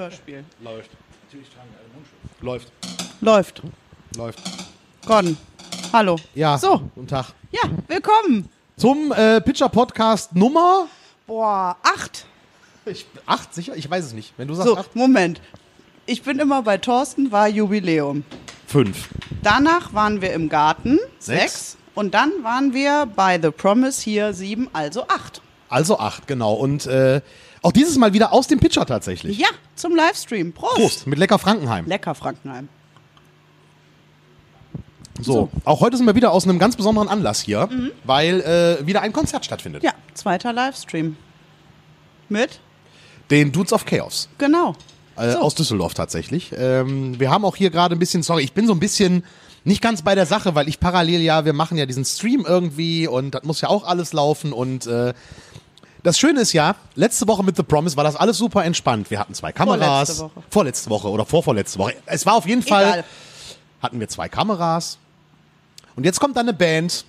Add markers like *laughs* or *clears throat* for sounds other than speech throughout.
Hörspiel. Läuft. Läuft. Läuft. Läuft. Gordon. Hallo. Ja. So. Guten Tag. Ja, willkommen. Zum äh, Pitcher Podcast Nummer Boah, acht. ich, acht, sicher? Ich weiß es nicht. Wenn du sagst So, acht. Moment. Ich bin immer bei Thorsten, war Jubiläum. Fünf. Danach waren wir im Garten. Sechs. Und dann waren wir bei The Promise hier sieben, also acht. Also acht, genau. Und äh, auch dieses Mal wieder aus dem Pitcher tatsächlich. Ja, zum Livestream. Prost. Prost. Mit Lecker Frankenheim. Lecker, Frankenheim. So. Auch heute sind wir wieder aus einem ganz besonderen Anlass hier, weil äh, wieder ein Konzert stattfindet. Ja, zweiter Livestream. Mit? Den Dudes of Chaos. Genau. Äh, So. Aus Düsseldorf tatsächlich. Ähm, wir haben auch hier gerade ein bisschen, sorry, ich bin so ein bisschen nicht ganz bei der Sache, weil ich parallel ja, wir machen ja diesen Stream irgendwie und das muss ja auch alles laufen und äh, das Schöne ist ja, letzte Woche mit The Promise war das alles super entspannt. Wir hatten zwei Kameras. Vorletzte Woche. Vorletzte Woche oder vorvorletzte Woche. Es war auf jeden Fall, Egal. hatten wir zwei Kameras. Und jetzt kommt dann eine Band.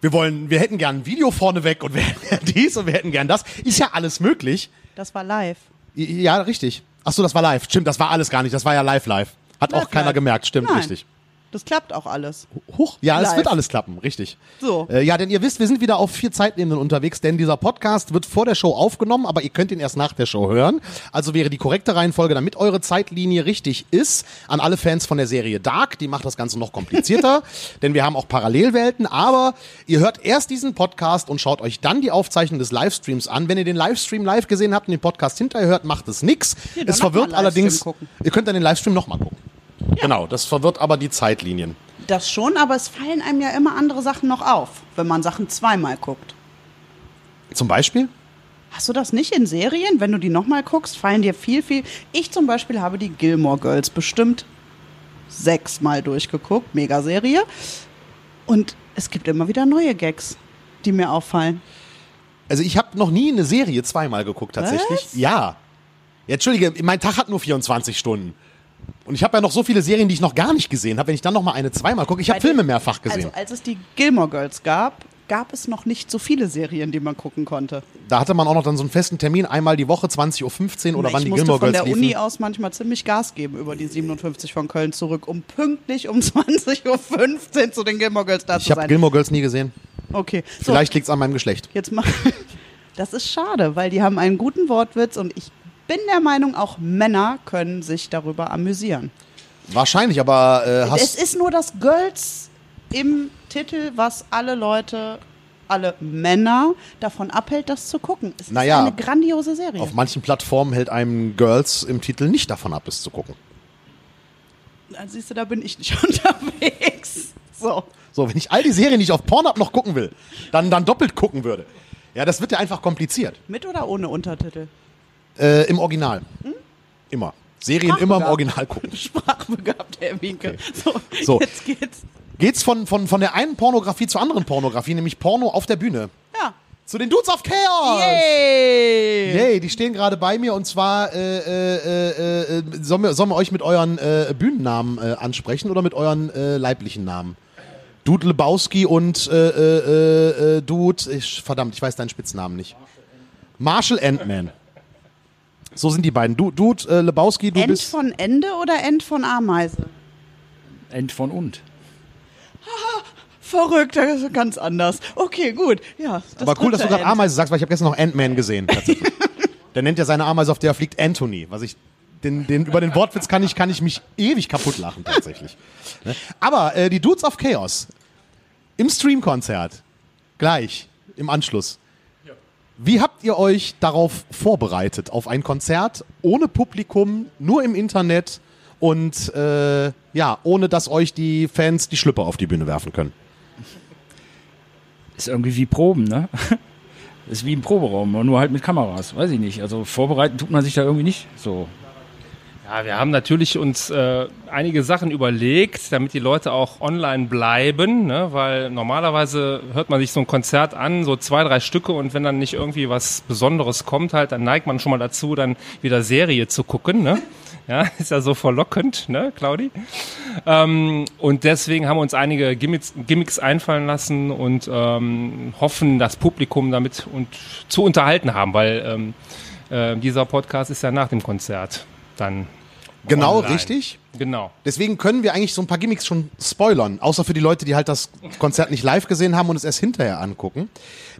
Wir wollen, wir hätten gern ein Video vorneweg und wir hätten gern *laughs* dies und wir hätten gern das. Ist ja alles möglich. Das war live. Ja, richtig. Ach so, das war live. Stimmt, das war alles gar nicht. Das war ja live live. Hat Live, auch keiner live. gemerkt. Stimmt, Nein. richtig. Das klappt auch alles. Huch. Ja, es Live. wird alles klappen. Richtig. So. Äh, ja, denn ihr wisst, wir sind wieder auf vier Zeitebenen unterwegs, denn dieser Podcast wird vor der Show aufgenommen, aber ihr könnt ihn erst nach der Show hören. Also wäre die korrekte Reihenfolge, damit eure Zeitlinie richtig ist, an alle Fans von der Serie Dark. Die macht das Ganze noch komplizierter, *laughs* denn wir haben auch Parallelwelten. Aber ihr hört erst diesen Podcast und schaut euch dann die Aufzeichnung des Livestreams an. Wenn ihr den Livestream live gesehen habt und den Podcast hinterher hört, macht es nix. Dann es verwirrt allerdings. gucken. Ihr könnt dann den Livestream nochmal gucken. Genau, das verwirrt aber die Zeitlinien. Das schon, aber es fallen einem ja immer andere Sachen noch auf, wenn man Sachen zweimal guckt. Zum Beispiel? Hast du das nicht in Serien? Wenn du die nochmal guckst, fallen dir viel, viel. Ich zum Beispiel habe die Gilmore Girls bestimmt sechsmal durchgeguckt. Mega-Serie. Und es gibt immer wieder neue Gags, die mir auffallen. Also ich habe noch nie eine Serie zweimal geguckt tatsächlich. Was? Ja. ja. Entschuldige, mein Tag hat nur 24 Stunden. Und ich habe ja noch so viele Serien, die ich noch gar nicht gesehen habe. Wenn ich dann noch mal eine zweimal gucke, ich habe Filme mehrfach gesehen. Also als es die Gilmore Girls gab, gab es noch nicht so viele Serien, die man gucken konnte. da hatte man auch noch dann so einen festen Termin, einmal die Woche 20.15 Uhr oder wann ich die musste Gilmore von Girls der Uni liefen. aus manchmal ziemlich Gas geben über die 57 von Köln zurück, um pünktlich um *laughs* 20.15 Uhr zu den Gilmore Girls da Ich zu habe sein. Gilmore Girls nie gesehen. okay, so, Vielleicht liegt's an meinem Geschlecht. jetzt mal. *laughs* Das ist schade, weil die haben einen guten Wortwitz und ich bin der Meinung, auch Männer können sich darüber amüsieren. Wahrscheinlich, aber äh, Es hast ist nur das Girls im Titel, was alle Leute, alle Männer davon abhält, das zu gucken. Es Naja, ist eine grandiose Serie. auf manchen Plattformen hält einem Girls im Titel nicht davon ab, es zu gucken. Ah, Siehst du, da bin ich nicht *laughs* unterwegs. So. So, wenn ich all die Serien, die ich auf Pornhub noch gucken will, dann, dann doppelt gucken würde. Ja, das wird ja einfach kompliziert. Mit oder ohne Untertitel? Äh, Im Original. Immer. Serien immer im. Original gucken. *laughs* Sprachbegabt, Herr Winke. So, So. jetzt geht's. Geht's von, von, von der einen Pornografie zur anderen Pornografie, nämlich Porno auf der Bühne. Ja. Zu den Dudes of Chaos! Yay! Yay, die stehen gerade bei mir und zwar äh, äh, äh, äh, sollen, wir, sollen wir euch mit euren äh, Bühnennamen äh, ansprechen oder mit euren äh, leiblichen Namen? Dude Lebowski und äh, äh, äh, äh, Dude, ich, verdammt, ich weiß deinen Spitznamen nicht. Marshall Ant-Man. So sind die beiden. Du, Dude äh, Lebowski, du End bist. von Ende oder End von Ameise? End von und. Verrückt, das ist ganz anders. Okay, gut. Ja, das Aber cool, dass du gerade End. Ameise sagst, weil ich habe gestern noch Ant-Man gesehen. tatsächlich. *laughs* der nennt ja seine Ameise, auf der fliegt Anthony. Was ich, den, den, über den Wortwitz kann ich, kann ich mich ewig kaputt lachen, tatsächlich. Ne? Aber äh, die Dudes of Chaos im Streamkonzert, gleich, im Anschluss. Wie habt ihr euch darauf vorbereitet, auf ein Konzert ohne Publikum, nur im Internet und äh, ja, ohne dass euch die Fans die Schlüpper auf die Bühne werfen können? Ist irgendwie wie Proben, ne? *laughs* Ist wie im Proberaum, nur halt mit Kameras. Weiß ich nicht. Also vorbereiten tut man sich da irgendwie nicht so. Ja, wir haben natürlich uns äh, einige Sachen überlegt, damit die Leute auch online bleiben, ne? weil normalerweise hört man sich so ein Konzert an, so zwei, drei Stücke und wenn dann nicht irgendwie was Besonderes kommt halt, dann neigt man schon mal dazu, dann wieder Serie zu gucken. Ne? Ja, *laughs* ist ja so verlockend, ne, Claudi? Ähm, und deswegen haben wir uns einige Gimmicks, Gimmicks einfallen lassen und ähm, hoffen, das Publikum damit und zu unterhalten haben, weil ähm, äh, dieser Podcast ist ja nach dem Konzert dann. Genau, online. richtig. Genau. Deswegen können wir eigentlich so ein paar Gimmicks schon spoilern, außer für die Leute, die halt das Konzert nicht live gesehen haben und es erst hinterher angucken.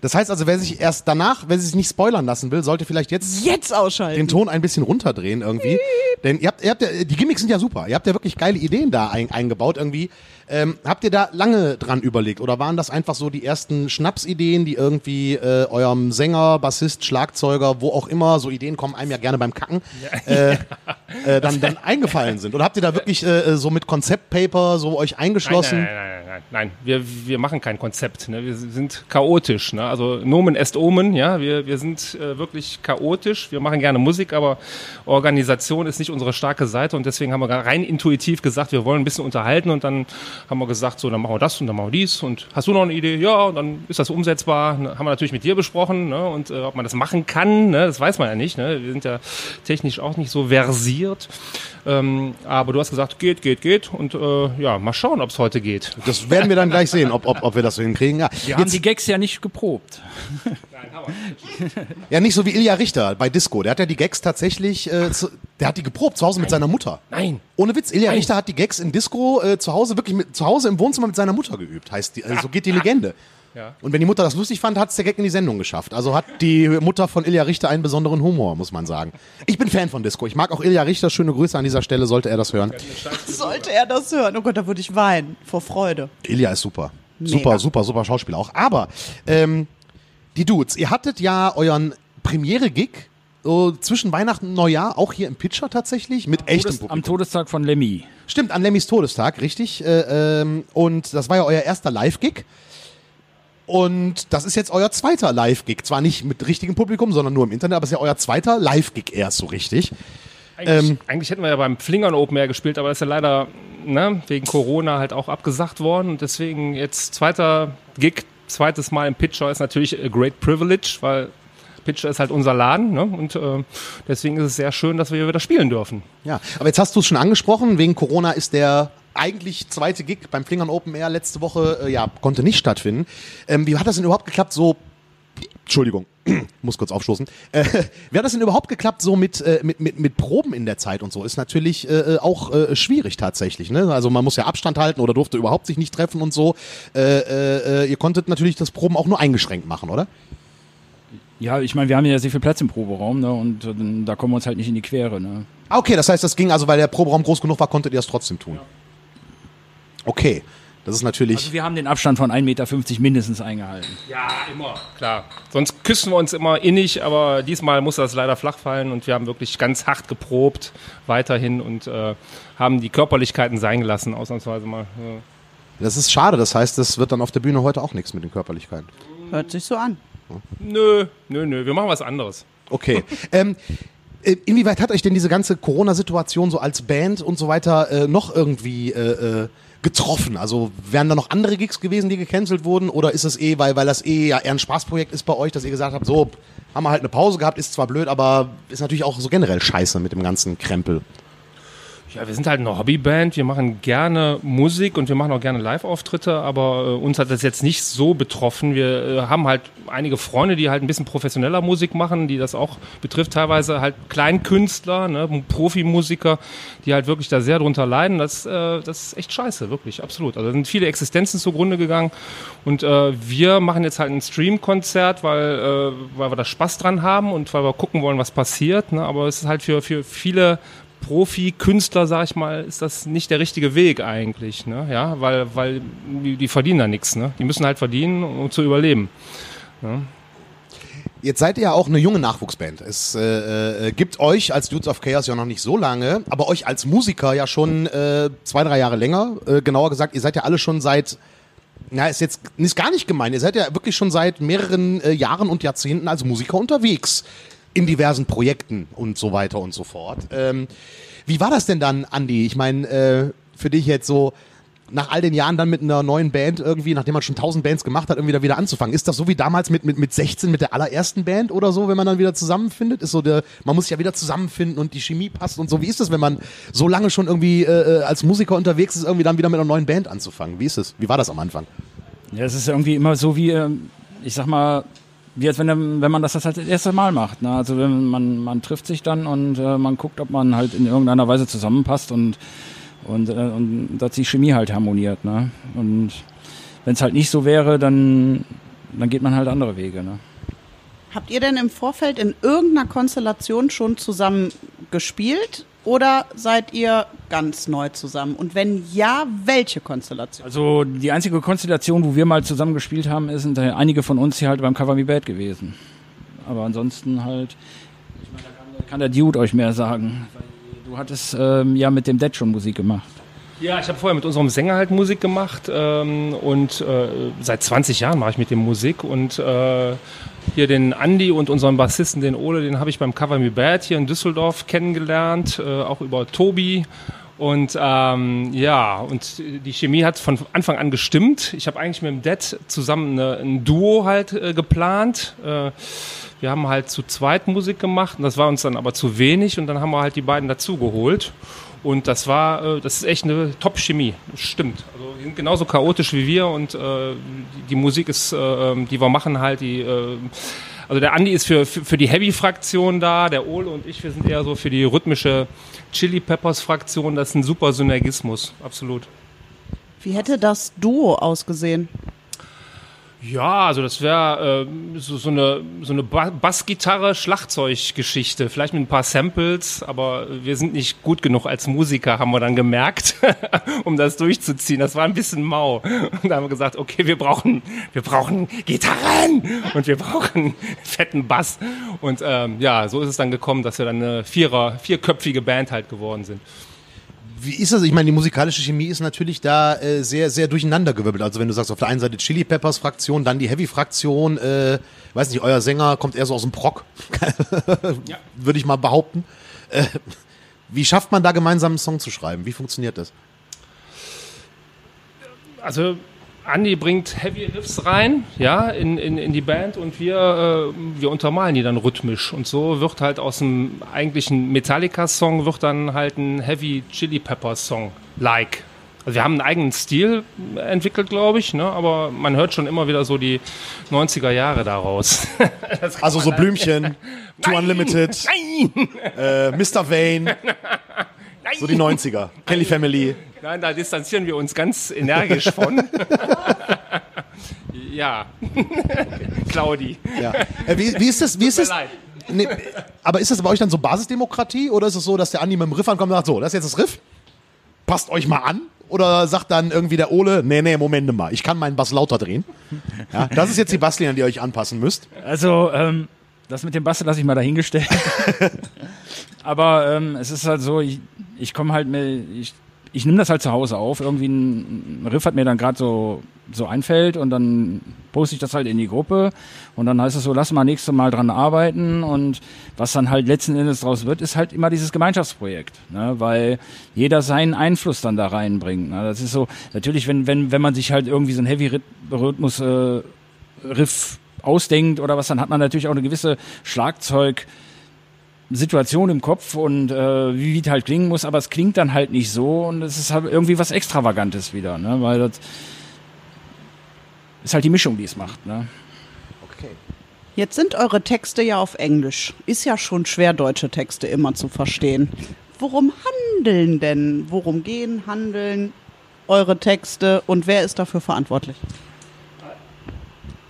Das heißt also, wer sich erst danach, wer sich nicht spoilern lassen will, sollte vielleicht jetzt Jetzt ausschalten. den Ton ein bisschen runterdrehen irgendwie. Denn ihr habt, ihr habt ja, die Gimmicks sind ja super. Ihr habt ja wirklich geile Ideen da ein, eingebaut irgendwie. Ähm, habt ihr da lange dran überlegt oder waren das einfach so die ersten Schnapsideen, die irgendwie äh, eurem Sänger, Bassist, Schlagzeuger, wo auch immer, so Ideen kommen einem ja gerne beim Kacken, äh, *laughs* äh, dann, dann eingefallen sind? Oder habt ihr da wirklich äh, so mit Konzeptpaper so euch eingeschlossen? Nein, nein, nein, nein, nein. Wir, wir machen kein Konzept. Ne? Wir sind chaotisch. Ne? Also Nomen est Omen. Ja, wir, wir sind äh, wirklich chaotisch. Wir machen gerne Musik, aber Organisation ist nicht unsere starke Seite und deswegen haben wir rein intuitiv gesagt, wir wollen ein bisschen unterhalten und dann haben wir gesagt, so dann machen wir das und dann machen wir dies und hast du noch eine Idee? Ja, und dann ist das umsetzbar. Ne? Haben wir natürlich mit dir besprochen ne? und äh, ob man das machen kann, ne? das weiß man ja nicht. Ne? Wir sind ja technisch auch nicht so versiert. Ähm, aber du hast gesagt, geht, geht, geht und äh, ja, mal schauen, ob es heute geht. Das werden wir dann gleich sehen, ob, ob, ob wir das so hinkriegen. Ja, Wir haben die Gags ja nicht geprobt. ja, nicht so wie Ilja Richter bei Disco. Der hat ja die Gags tatsächlich, äh, zu, der hat die geprobt zu Hause mit seiner Mutter. Nein. Ohne Witz, Ilja Richter hat die Gags in Disco äh, zu Hause wirklich mit, zu Hause im Wohnzimmer mit seiner Mutter geübt. Heißt die, also so geht die Legende. Ja. Und wenn die Mutter das lustig fand, hat es der Gag in die Sendung geschafft. Also hat die Mutter von Ilja Richter einen besonderen Humor, muss man sagen. Ich bin Fan von Disco. Ich mag auch Ilja Richter. Schöne Grüße an dieser Stelle, sollte er das hören. Sollte er das hören? Oh Gott, da würde ich weinen. Vor Freude. Ilja ist super. Mega. Super, super, super Schauspieler auch. Aber ähm, die Dudes, ihr hattet ja euren Premiere-Gig so zwischen Weihnachten und Neujahr, auch hier im Pitcher tatsächlich, mit echtem Todes, am Publikum. Todestag von Lemmy. Stimmt, an Lemmys Todestag, richtig. Äh, ähm, und das war ja euer erster Live-Gig. Und das ist jetzt euer zweiter Live-Gig. Zwar nicht mit richtigem Publikum, sondern nur im Internet, aber es ist ja euer zweiter Live-Gig erst so richtig. Eigentlich, Ähm, eigentlich hätten wir ja beim Flingern Open Air gespielt, aber das ist ja leider ne, wegen Corona halt auch abgesagt worden. Und deswegen jetzt zweiter Gig, zweites Mal im Pitcher ist natürlich a great privilege, weil Pitcher ist halt unser Laden. Ne? Und äh, deswegen ist es sehr schön, dass wir wieder spielen dürfen. Ja, aber jetzt hast du es schon angesprochen, wegen Corona ist der eigentlich zweite Gig beim Flingern Open Air letzte Woche, äh, ja, konnte nicht stattfinden. Ähm, wie hat das denn überhaupt geklappt, so, Entschuldigung, *clears throat* muss kurz aufstoßen. Äh, wie hat das denn überhaupt geklappt, so mit, äh, mit, mit, mit Proben in der Zeit und so? Ist natürlich äh, äh, auch äh, schwierig tatsächlich, ne? Also man muss ja Abstand halten oder durfte überhaupt sich nicht treffen und so. Äh, äh, äh, ihr konntet natürlich das Proben auch nur eingeschränkt machen, oder? Ja, ich meine, wir haben ja sehr viel Platz im Proberaum, ne? Und äh, da kommen wir uns halt nicht in die Quere, ne? Ah, okay, das heißt, das ging also, weil der Proberaum groß genug war, konntet ihr das trotzdem tun. Okay, das ist natürlich. Also wir haben den Abstand von 1,50 Meter mindestens eingehalten. Ja, immer. Klar. Sonst küssen wir uns immer innig, aber diesmal muss das leider flach fallen und wir haben wirklich ganz hart geprobt weiterhin und äh, haben die Körperlichkeiten sein gelassen, ausnahmsweise mal. Ja. Das ist schade, das heißt, das wird dann auf der Bühne heute auch nichts mit den Körperlichkeiten. Hört sich so an. Nö, nö, nö, wir machen was anderes. Okay. *laughs* ähm, äh, inwieweit hat euch denn diese ganze Corona-Situation so als Band und so weiter äh, noch irgendwie äh, äh, getroffen? Also wären da noch andere Gigs gewesen, die gecancelt wurden? Oder ist es eh, weil, weil das eh ja eher ein Spaßprojekt ist bei euch, dass ihr gesagt habt, so, haben wir halt eine Pause gehabt, ist zwar blöd, aber ist natürlich auch so generell scheiße mit dem ganzen Krempel. Ja, wir sind halt eine Hobbyband, wir machen gerne Musik und wir machen auch gerne Live-Auftritte, aber äh, uns hat das jetzt nicht so betroffen. Wir äh, haben halt einige Freunde, die halt ein bisschen professioneller Musik machen, die das auch betrifft, teilweise halt Kleinkünstler, ne, Profimusiker, die halt wirklich da sehr drunter leiden. Das, äh, das ist echt scheiße, wirklich, absolut. Also da sind viele Existenzen zugrunde gegangen und äh, wir machen jetzt halt ein Stream-Konzert, weil, äh, weil wir da Spaß dran haben und weil wir gucken wollen, was passiert. Ne? Aber es ist halt für, für viele Profi-Künstler, sag ich mal, ist das nicht der richtige Weg eigentlich, ne? Ja, weil, weil die, die verdienen da nichts, ne? Die müssen halt verdienen, um zu überleben. Jetzt seid ihr ja auch eine junge Nachwuchsband. Es äh, äh, gibt euch als Dudes of Chaos ja noch nicht so lange, aber euch als Musiker ja schon äh, zwei, drei Jahre länger. Äh, genauer gesagt, ihr seid ja alle schon seit, na, ist jetzt ist gar nicht gemein, ihr seid ja wirklich schon seit mehreren äh, Jahren und Jahrzehnten als Musiker unterwegs. In diversen Projekten und so weiter und so fort. Ähm, wie war das denn dann, Andi? Ich meine, äh, für dich jetzt so nach all den Jahren dann mit einer neuen Band irgendwie, nachdem man schon tausend Bands gemacht hat, irgendwie da wieder anzufangen. Ist das so wie damals mit, mit, mit 16 mit der allerersten Band oder so, wenn man dann wieder zusammenfindet? Ist so der, man muss sich ja wieder zusammenfinden und die Chemie passt und so. Wie ist das, wenn man so lange schon irgendwie äh, als Musiker unterwegs ist, irgendwie dann wieder mit einer neuen Band anzufangen? Wie ist es? Wie war das am Anfang? Ja, es ist irgendwie immer so wie, ähm, ich sag mal, wie als wenn, wenn man das das halt das erste Mal macht. Ne? Also wenn man, man trifft sich dann und äh, man guckt, ob man halt in irgendeiner Weise zusammenpasst und, und, äh, und dass die Chemie halt harmoniert. Ne? Und wenn es halt nicht so wäre, dann, dann geht man halt andere Wege. Ne? Habt ihr denn im Vorfeld in irgendeiner Konstellation schon zusammen gespielt oder seid ihr ganz neu zusammen? Und wenn ja, welche Konstellation? Also die einzige Konstellation, wo wir mal zusammen gespielt haben, ist, sind einige von uns hier halt beim Cover Me Bad gewesen. Aber ansonsten halt, ich meine, da kann, kann der Dude euch mehr sagen. Du hattest ähm, ja mit dem Dead schon Musik gemacht. Ja, ich habe vorher mit unserem Sänger halt Musik gemacht ähm, und äh, seit 20 Jahren mache ich mit dem Musik und äh, hier den Andy und unseren Bassisten, den Ole, den habe ich beim Cover Me Bad hier in Düsseldorf kennengelernt, äh, auch über Tobi. Und ähm, ja, und die Chemie hat von Anfang an gestimmt. Ich habe eigentlich mit dem Dead zusammen eine, ein Duo halt äh, geplant. Äh, wir haben halt zu zweit Musik gemacht und das war uns dann aber zu wenig und dann haben wir halt die beiden dazugeholt. Und das war, äh, das ist echt eine Top-Chemie. Stimmt. Also die sind genauso chaotisch wie wir und äh, die, Musik ist, äh, die wir machen halt, die, also der Andi ist für, für, für die Heavy-Fraktion da, der Ole und ich, wir sind eher so für die rhythmische Chili Peppers-Fraktion. Das ist ein super Synergismus, absolut. Wie hätte das Duo ausgesehen? Ja, also das wäre äh, so, so eine, so eine ba Bassgitarre, Schlagzeuggeschichte, vielleicht mit ein paar Samples, aber wir sind nicht gut genug als Musiker, haben wir dann gemerkt, *laughs* um das durchzuziehen. Das war ein bisschen mau. Und da haben wir gesagt, okay, wir brauchen, wir brauchen Gitarren und wir brauchen *laughs* fetten Bass. Und ähm, ja, so ist es dann gekommen, dass wir dann eine vierer, vierköpfige Band halt geworden sind. Wie ist das? Ich meine, die musikalische Chemie ist natürlich da äh, sehr, sehr durcheinandergewirbelt. Also wenn du sagst, auf der einen Seite Chili Peppers Fraktion, dann die Heavy Fraktion, äh, weiß nicht, euer Sänger kommt eher so aus dem Proc, *laughs* würde ich mal behaupten. Äh, wie schafft man da gemeinsam einen Song zu schreiben? Wie funktioniert das? Also Andy bringt Heavy Riffs rein, ja, in, in, in die Band und wir, äh, wir untermalen die dann rhythmisch. Und so wird halt aus dem eigentlichen Metallica-Song wird dann halt ein Heavy Chili Pepper-Song like. Also wir haben einen eigenen Stil entwickelt, glaube ich, ne? aber man hört schon immer wieder so die 90er Jahre daraus. *laughs* Also so Blümchen, *laughs* Too Unlimited, Nein! äh, Mr. Vane, *laughs* so die 90er, Kelly Family. Nein, da distanzieren wir uns ganz energisch von. *laughs* ja. Claudi. Ja. Äh, wie, wie ist das? Wie ist Tut das? mir leid. Nee, aber ist das bei euch dann so Basisdemokratie oder ist es so, dass der Andi mit dem Riff ankommt und sagt, so, das ist jetzt das Riff? Passt euch mal an? Oder sagt dann irgendwie der Ole, nee, nee, Moment mal, ich kann meinen Bass lauter drehen. Ja, das ist jetzt die Basslinie, an die ihr euch anpassen müsst. Also, ähm, das mit dem Bass lasse ich mal dahingestellt. *laughs* Aber ähm, es ist halt so, ich, ich komme halt mit, ich, ich nehme das halt zu Hause auf. Irgendwie ein, Riff hat mir dann gerade so, so einfällt und dann poste ich das halt in die Gruppe und dann heißt es so, lass mal nächstes Mal dran arbeiten und was dann halt letzten Endes draus wird, ist halt immer dieses Gemeinschaftsprojekt, ne? weil jeder seinen Einfluss dann da reinbringt. Ne? Das ist so, natürlich, wenn, wenn, wenn man sich halt irgendwie so ein Heavy-Rhythmus äh, ausdenkt oder was, dann hat man natürlich auch eine gewisse Schlagzeug- Situation im Kopf und äh, wie es halt klingen muss, aber es klingt dann halt nicht so und es ist halt irgendwie was Extravagantes wieder, ne? weil das ist halt die Mischung, die es macht. Ne? Okay. Jetzt sind eure Texte ja auf Englisch. Ist ja schon schwer, deutsche Texte immer zu verstehen. Worum handeln denn? Worum gehen, handeln eure Texte und wer ist dafür verantwortlich?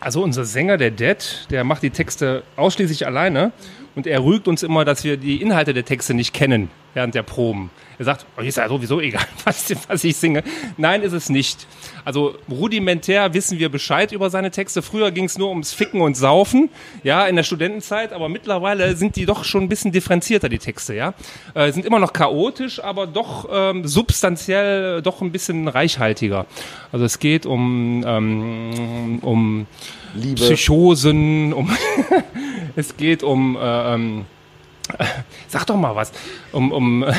Also unser Sänger, der Dead, der macht die Texte ausschließlich alleine. Und er rügt uns immer, dass wir die Inhalte der Texte nicht kennen während der Proben. Er sagt, euch ist ja sowieso egal, *laughs* was, was ich singe. Nein, ist es nicht. Also rudimentär wissen wir Bescheid über seine Texte. Früher ging es nur ums Ficken und Saufen, ja, in der Studentenzeit, aber mittlerweile sind die doch schon ein bisschen differenzierter, die Texte, ja. Äh, sind immer noch chaotisch, aber doch ähm, substanziell, äh, doch ein bisschen reichhaltiger. Also es geht um, ähm, um Liebe. Psychosen, um *laughs* es geht um äh, ähm, *laughs* sag doch mal was, um, um *laughs*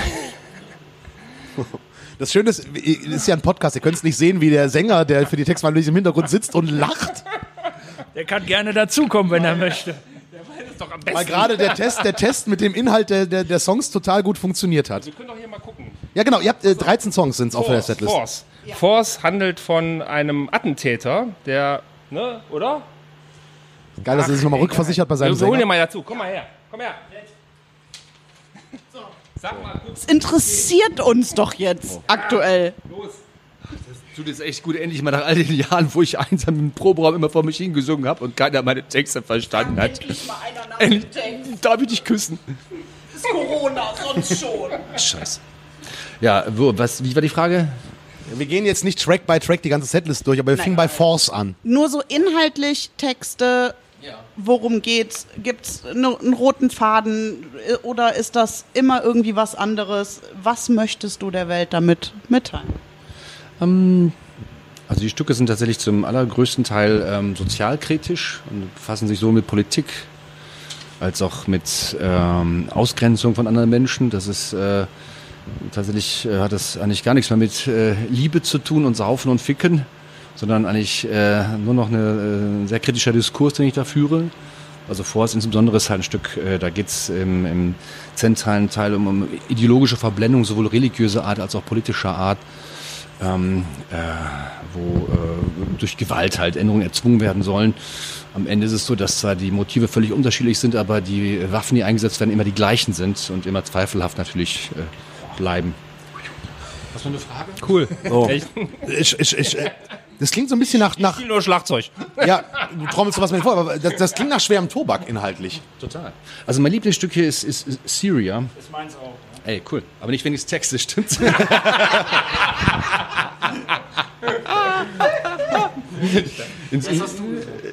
Das Schöne ist, es ist ja ein Podcast, ihr könnt es nicht sehen, wie der Sänger, der für die Textanalyse im Hintergrund sitzt und lacht, Der kann gerne dazukommen, wenn er möchte. ist doch am weil besten. gerade der Test, der Test mit dem Inhalt der, der, der Songs total gut funktioniert hat. Wir können doch hier mal gucken. Ja genau, ihr habt äh, 13 Songs sind auf der Force, Setlist. Force. Force handelt von einem Attentäter, der, ne, oder? Geil, dass er sich nochmal rückversichert bei seinem Wir holen dir Sänger. mal dazu. Komm mal her. Komm her. Sag mal, Es interessiert uns doch jetzt aktuell. los. Tut jetzt echt gut, endlich mal nach all den Jahren, wo ich einsam im Proberaum immer vor mich hingesungen habe und keiner meine Texte verstanden hat. Endlich darf ich dich küssen. ist Corona, sonst schon. Scheiße. Ja, wo, was, wie war die Frage? Wir gehen jetzt nicht Track by Track die ganze Setlist durch, aber wir fingen bei Force an. Nur so inhaltlich Texte, worum geht's? Gibt's ne- einen roten Faden oder ist das immer irgendwie was anderes? Was möchtest du der Welt damit mitteilen? Also die Stücke sind tatsächlich zum allergrößten Teil ähm, sozialkritisch und befassen sich so mit Politik als auch mit ähm, Ausgrenzung von anderen Menschen. Das ist äh, tatsächlich äh, hat das eigentlich gar nichts mehr mit äh, Liebe zu tun und Saufen und Ficken, sondern eigentlich äh, nur noch eine, äh, ein sehr kritischer Diskurs, den ich da führe. Also Forst insbesondere ist halt ein Stück, äh, da geht's im, im zentralen Teil um, um ideologische Verblendung, sowohl religiöser Art als auch politischer Art ähm, äh, wo äh, durch Gewalt halt Änderungen erzwungen werden sollen. Am Ende ist es so, dass zwar die Motive völlig unterschiedlich sind, aber die Waffen, die eingesetzt werden, immer die gleichen sind und immer zweifelhaft natürlich äh, bleiben. Was für eine Frage? Cool. Oh. Echt? Ich, ich, ich, äh, das klingt so ein bisschen nach, nach Spiel nur Schlagzeug. ja, du trommelst sowas mit vor, aber das, das klingt nach schwerem Tobak inhaltlich. Total. Also mein Lieblingsstück hier ist, ist, ist Syria. Das ist meins auch. Ey, cool. Aber nicht wegen des Textes, stimmt's? *laughs*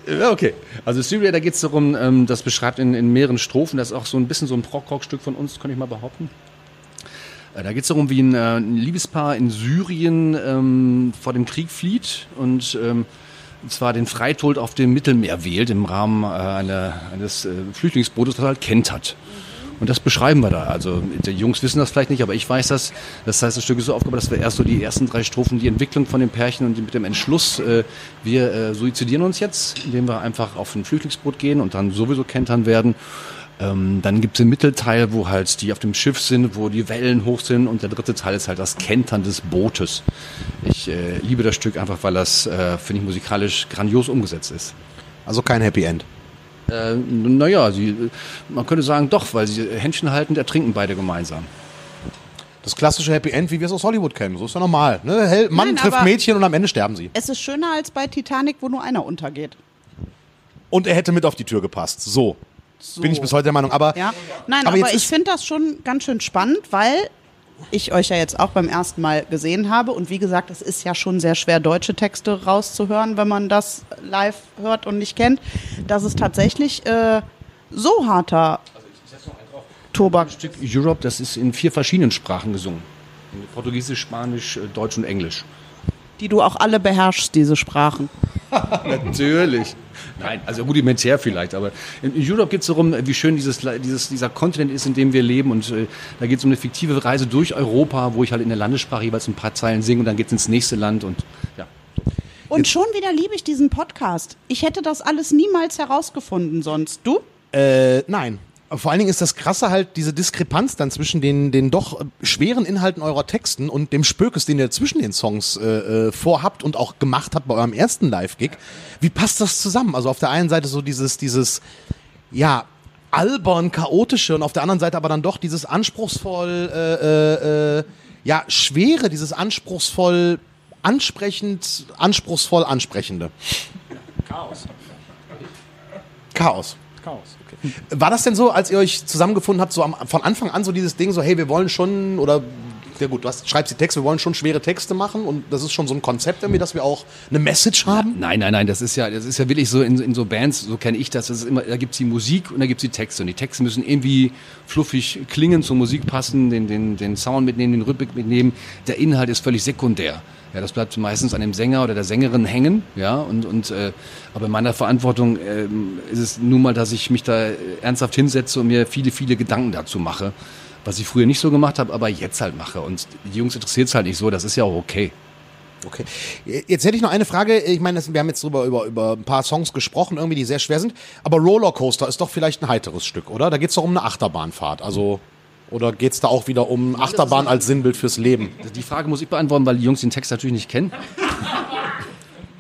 Ja, okay. Also Syria, da geht es darum, ähm, das beschreibt in, in mehreren Strophen, das ist auch so ein bisschen so ein Prog-Rock-Stück von uns, kann ich mal behaupten. Da geht es darum, wie ein, äh, ein Liebespaar in Syrien ähm, vor dem Krieg flieht und ähm, zwar den Freitod auf dem Mittelmeer wählt im Rahmen äh, einer, eines äh, Flüchtlingsbootes, das er halt kentert. Und das beschreiben wir da. Also die Jungs wissen das vielleicht nicht, aber ich weiß das. Das heißt, das Stück ist so aufgebaut, dass wir erst so die ersten drei Strophen, die Entwicklung von den Pärchen und mit dem Entschluss, äh, wir äh, suizidieren uns jetzt, indem wir einfach auf ein Flüchtlingsboot gehen und dann sowieso kentern werden. Ähm, dann gibt es den Mittelteil, wo halt die auf dem Schiff sind, wo die Wellen hoch sind und der dritte Teil ist halt das Kentern des Bootes. Ich äh, liebe das Stück einfach, weil das, äh, finde ich, musikalisch grandios umgesetzt ist. Also kein Happy End. Äh, naja, sie, man könnte sagen doch, weil sie Händchen halten, ertrinken beide gemeinsam. Das klassische Happy End, wie wir es aus Hollywood kennen. So ist ja normal. Ne? Mann Nein, trifft Mädchen und am Ende sterben sie. Es ist schöner als bei Titanic, wo nur einer untergeht. Und er hätte mit auf die Tür gepasst. So. So. Bin ich bis heute der Meinung. Aber, Ja, nein, aber aber, ich finde das schon ganz schön spannend, weil ich euch ja jetzt auch beim ersten Mal gesehen habe. Und wie gesagt, es ist ja schon sehr schwer, deutsche Texte rauszuhören, wenn man das live hört und nicht kennt. Das ist tatsächlich äh, so harter Tobak. Stück Europe, das ist in vier verschiedenen Sprachen gesungen. In Portugiesisch, Spanisch, äh, Deutsch und Englisch. Die du auch alle beherrschst, diese Sprachen. *laughs* Natürlich. Nein, also rudimentär vielleicht, aber in Europe geht es darum, wie schön dieses, dieses, dieser Kontinent ist, in dem wir leben. Und äh, da geht es um eine fiktive Reise durch Europa, wo ich halt in der Landessprache jeweils ein paar Zeilen singe und dann geht es ins nächste Land und ja. Und schon wieder liebe ich diesen Podcast. Ich hätte das alles niemals herausgefunden sonst. Du? Äh, nein. Vor allen Dingen ist das Krasse halt diese Diskrepanz dann zwischen den, den doch schweren Inhalten eurer Texten und dem Spökes, den ihr zwischen den Songs äh, äh, vorhabt und auch gemacht habt bei eurem ersten Live-Gig. Wie passt das zusammen? Also auf der einen Seite so dieses, dieses, ja, albern, chaotische und auf der anderen Seite aber dann doch dieses anspruchsvoll, äh, äh, äh, ja, schwere, dieses anspruchsvoll, ansprechend, anspruchsvoll ansprechende. Chaos. Chaos. Chaos. War das denn so, als ihr euch zusammengefunden habt, so am, von Anfang an so dieses Ding, so hey, wir wollen schon, oder ja gut, du hast, schreibst die Texte, wir wollen schon schwere Texte machen und das ist schon so ein Konzept irgendwie, dass wir auch eine Message haben? Nein, nein, nein, das ist ja, das ist ja wirklich so in, in so Bands, so kenne ich das. das immer, da gibt's die Musik und da gibt's die Texte. Und die Texte müssen irgendwie fluffig klingen, zur Musik passen, den, den, den Sound mitnehmen, den Rhythmik mitnehmen. Der Inhalt ist völlig sekundär. Ja, das bleibt meistens an dem Sänger oder der Sängerin hängen, ja, und, und äh, aber in meiner Verantwortung ähm, ist es nun mal, dass ich mich da ernsthaft hinsetze und mir viele, viele Gedanken dazu mache, was ich früher nicht so gemacht habe, aber jetzt halt mache. Und die Jungs interessiert es halt nicht so, das ist ja auch okay. Okay. Jetzt hätte ich noch eine Frage. Ich meine, wir haben jetzt drüber, über, über ein paar Songs gesprochen, irgendwie, die sehr schwer sind. Aber Rollercoaster ist doch vielleicht ein heiteres Stück, oder? Da geht es doch um eine Achterbahnfahrt. Also, oder geht es da auch wieder um Achterbahn als Sinnbild fürs Leben? Die Frage muss ich beantworten, weil die Jungs den Text natürlich nicht kennen.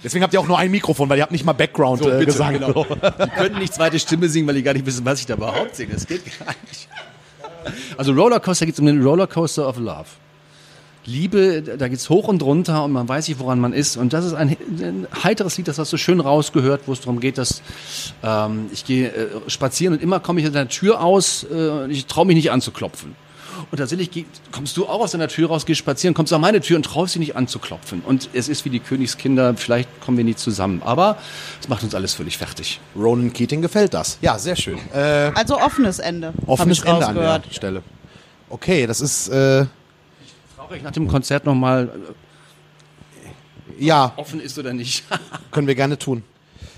Deswegen habt ihr auch nur ein Mikrofon, weil ihr habt nicht mal Background So, äh, bitte, Gesang. genau. *laughs* Die können nicht zweite Stimme singen, weil die gar nicht wissen, was ich da überhaupt singe. Das geht gar nicht. Also Rollercoaster geht es um den Rollercoaster of Love. Liebe, da geht's hoch und runter und man weiß nicht, woran man ist. Und das ist ein, ein heiteres Lied, das hast du schön rausgehört, wo es darum geht, dass ähm, ich gehe äh, spazieren und immer komme ich an der Tür aus äh, und ich traue mich nicht anzuklopfen. Und tatsächlich geh- kommst du auch aus deiner Tür raus, gehst spazieren, kommst an meine Tür und traust dich nicht anzuklopfen. Und es ist wie die Königskinder, vielleicht kommen wir nie zusammen. Aber es macht uns alles völlig fertig. Ronan Keating gefällt das. Ja, sehr schön. Äh, Also offenes Ende. offenes Ende an der rausgehört. Stelle. Okay, das ist, äh, Brauche ich nach dem Konzert nochmal ja, offen ist oder nicht? *laughs* können wir gerne tun.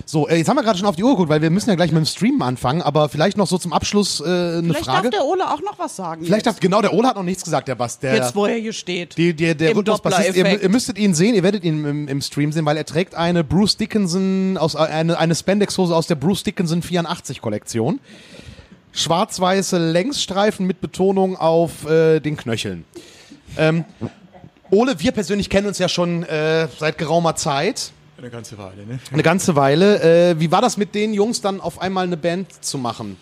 So, äh, jetzt haben wir gerade schon auf die Uhr geguckt, weil wir müssen ja gleich mit dem Stream anfangen, aber vielleicht noch so zum Abschluss äh, eine Vielleicht Frage. darf der Ole auch noch was sagen. vielleicht jetzt. darf, genau, der Ole hat noch nichts gesagt, der was, der, jetzt, wo er hier steht. Die, die, der Im Rhythmusbassist, ihr, ihr müsstet ihn sehen, ihr werdet ihn im, im Stream sehen, weil er trägt eine Bruce Dickinson, aus, eine, eine Spandex-Hose aus der Bruce Dickinson 84 Kollektion. Schwarz-weiße Längsstreifen mit Betonung auf äh, den Knöcheln. Ähm, Ole, wir persönlich kennen uns ja schon äh, seit geraumer Zeit. Eine ganze Weile, ne? Eine ganze Weile. Äh, wie war das mit den Jungs dann auf einmal eine Band zu machen?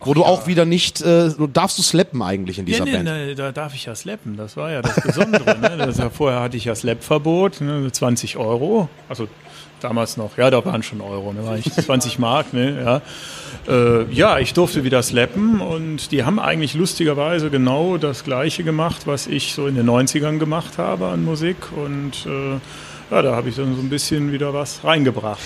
Wo du auch wieder nicht, äh, darfst du slappen eigentlich in dieser Ja, nee, Band. nee, da darf ich ja slappen, das war ja das Besondere. ne? das ja, vorher hatte ich ja Slap-Verbot, ne? 20 Euro, also damals noch, ja, da waren schon Euro, ne? war ich 20 Mark, ne? ja. Äh, ja, ich durfte wieder slappen und die haben eigentlich lustigerweise genau das Gleiche gemacht, was ich so in den 90ern gemacht habe an Musik und äh, ja, da habe ich dann so ein bisschen wieder was reingebracht.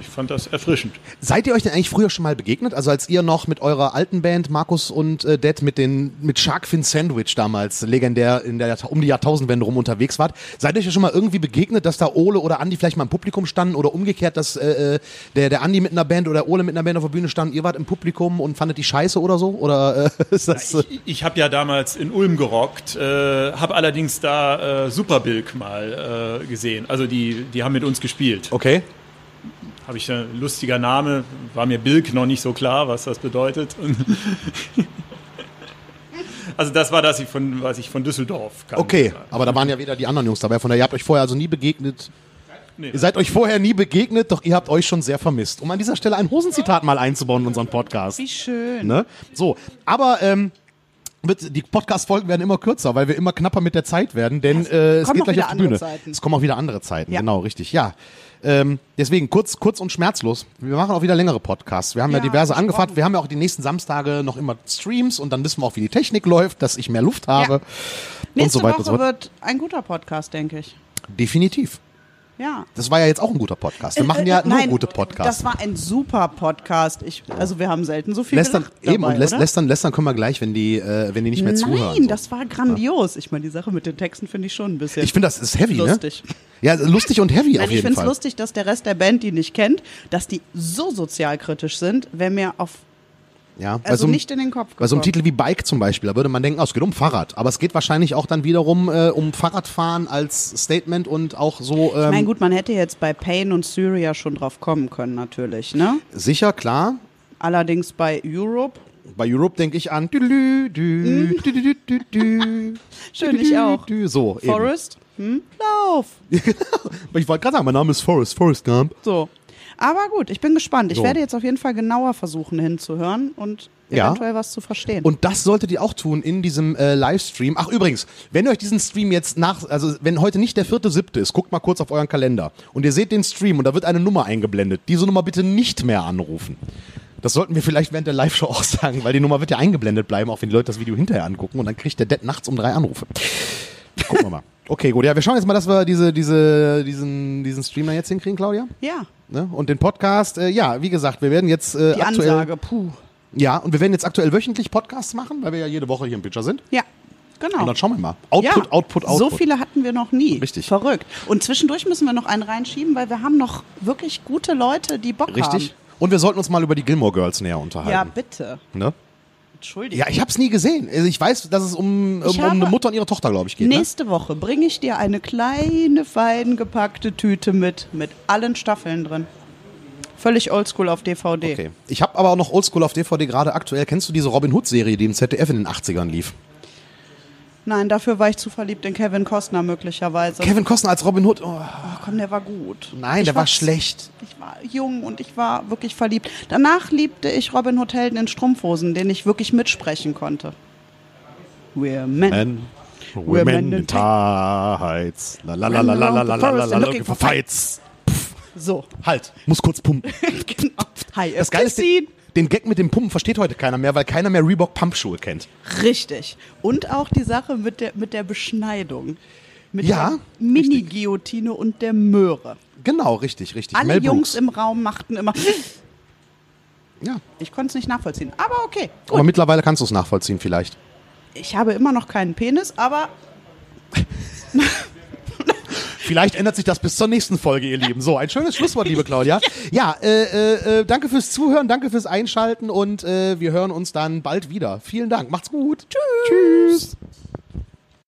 Ich fand das erfrischend. Seid ihr euch denn eigentlich früher schon mal begegnet? Also als ihr noch mit eurer alten Band, Markus und äh, Dad, mit den mit Sharkfin Sandwich damals legendär in der um die Jahrtausendwende rum unterwegs wart, seid ihr euch ja schon mal irgendwie begegnet, dass da Ole oder Andi vielleicht mal im Publikum standen oder umgekehrt, dass äh, äh, der, der Andi mit einer Band oder Ole mit einer Band auf der Bühne stand, ihr wart im Publikum und fandet die scheiße oder so? Oder äh, *laughs* ist das... Äh, Ich, ich habe ja damals in Ulm gerockt, äh, habe allerdings da Superbilk mal gesehen. Also die, die haben mit uns gespielt. okay. Habe ich ein lustiger Name, war mir Bilk noch nicht so klar, was das bedeutet. *laughs* also das war das, ich von, was ich von Düsseldorf kannte. Okay, aber da waren ja wieder die anderen Jungs dabei, von daher ihr habt euch vorher also nie begegnet. Nee. Ihr seid euch vorher nie begegnet, doch ihr habt euch schon sehr vermisst. Um an dieser Stelle ein Hosenzitat mal einzubauen in unseren Podcast. Wie schön. Ne? So, aber ähm, wird, die Podcast-Folgen werden immer kürzer, weil wir immer knapper mit der Zeit werden, denn äh, es kommen geht auch gleich wieder auf die Bühne. andere Zeiten. Es kommen auch wieder andere Zeiten, Ja. genau, richtig, ja. Ähm, deswegen kurz, kurz und schmerzlos. Wir machen auch wieder längere Podcasts. Wir haben ja, Ja, diverse angefragt. Wir haben ja auch die nächsten Samstage noch immer Streams und dann wissen wir auch, wie die Technik läuft, dass ich mehr Luft habe. Und Nächste so weiter Woche so wird ein guter Podcast, denke ich. Definitiv. Ja. Das war ja jetzt auch ein guter Podcast. Wir machen ja Äh, nur nein, gute Podcasts. Das war ein super Podcast. Ich, also wir haben selten so viel Lästern, eben, dabei, und oder? lästern, lästern können wir gleich, wenn die, äh, wenn die nicht mehr zuhören. Nein, so. das war grandios. Ich meine, die Sache mit den Texten finde ich schon ein bisschen Ich finde, das ist heavy, lustig. ne? Ja, lustig und heavy Nein, auf ich jeden finde es Fall. lustig, dass der Rest der Band die nicht kennt, dass die so sozialkritisch sind, wenn mir auf Ja, also so einem- nicht in den Kopf Bei so einem gekommen. Titel wie Bike zum Beispiel, da würde man denken, oh, es geht um Fahrrad. Aber es geht wahrscheinlich auch dann wiederum äh, um Fahrradfahren als Statement und auch so ähm, Ich meine, gut, man hätte jetzt bei Pain und Syria schon drauf kommen können, natürlich, ne? sicher, klar. Allerdings bei Europe. Bei Europe denke ich an. Dü, dü, dü, dü, Schön, ich auch. So, eben. Forrest, hm? Lauf. *laughs* Ich wollte gerade sagen, mein Name ist Forrest, Forrest Gump. So. Aber gut, ich bin gespannt. Ich So. werde jetzt auf jeden Fall genauer versuchen hinzuhören und Ja. eventuell was zu verstehen. Und das solltet ihr auch tun in diesem äh, Livestream. Ach übrigens, wenn ihr euch diesen Stream jetzt nach, also wenn heute nicht der vierte, siebte ist, guckt mal kurz auf euren Kalender und ihr seht den Stream und da wird eine Nummer eingeblendet. Diese Nummer bitte nicht mehr anrufen. Das sollten wir vielleicht während der Live-Show auch sagen, weil die Nummer wird ja eingeblendet bleiben, auch wenn die Leute das Video hinterher angucken und dann kriegt der Dead nachts um drei Anrufe. Gucken wir mal. Okay, gut. Ja, wir schauen jetzt mal, dass wir diese, diese, diesen, diesen Streamer jetzt hinkriegen, Claudia. ja, Ne? Und den Podcast, äh, ja, wie gesagt, wir werden jetzt äh, die aktuell. Ansage, puh. Ja, und wir werden jetzt aktuell wöchentlich Podcasts machen, weil wir ja jede Woche hier im Pitcher sind. Ja, Und genau. dann schauen wir mal. Output, ja, Output, Output. So viele hatten wir noch nie. Richtig. Verrückt. Und zwischendurch müssen wir noch einen reinschieben, weil wir haben noch wirklich gute Leute, die Bock Richtig. Und wir sollten uns mal über die Gilmore Girls näher haben. unterhalten. Ja, bitte. ne? Entschuldigung. ja ich habe es nie gesehen. Also ich weiß, dass es um, um, Ich um habe- eine Mutter und ihre Tochter, glaube ich, geht. Ne? Nächste Woche bringe ich dir eine kleine, fein gepackte Tüte mit, mit allen Staffeln drin. Völlig oldschool auf DVD. Okay. Ich habe aber auch noch Oldschool auf DVD gerade aktuell. Kennst du diese Robin Hood-Serie, die im ZDF in den 80ern lief? Nein, dafür war ich zu verliebt in Kevin Costner möglicherweise. Kevin Costner als Robin Hood. Oh, oh, komm, der war gut. nein, Ich der war war- schlecht. Ich war jung und ich war wirklich verliebt. Danach liebte ich Robin Hood Helden in Strumpfhosen, den ich wirklich mitsprechen konnte. We're men. Men, Women women in in tights. La la la la la la la la la la looking for fights. So. Halt, muss kurz pumpen. *laughs* genau. Hi, Das Geile ist, den, Gag mit dem Pumpen versteht heute keiner mehr, weil keiner mehr Reebok Pumpschuhe kennt. Richtig. Und auch die Sache mit der, mit der Beschneidung. Mit Ja, der Mini-Guillotine und der Möhre. Genau, richtig, richtig. Alle Jungs im Raum machten immer. Ja. Ich konnte es nicht nachvollziehen. Aber okay. Gut. Aber mittlerweile kannst du es nachvollziehen vielleicht. Ich habe immer noch keinen Penis, aber *laughs* Vielleicht ändert sich das bis zur nächsten Folge, ihr Lieben. So, ein schönes Schlusswort, liebe Claudia. Ja, äh, äh, äh, danke fürs Zuhören, danke fürs Einschalten und äh, wir hören uns dann bald wieder. Vielen Dank. Macht's gut. Tschüss. Tschüss.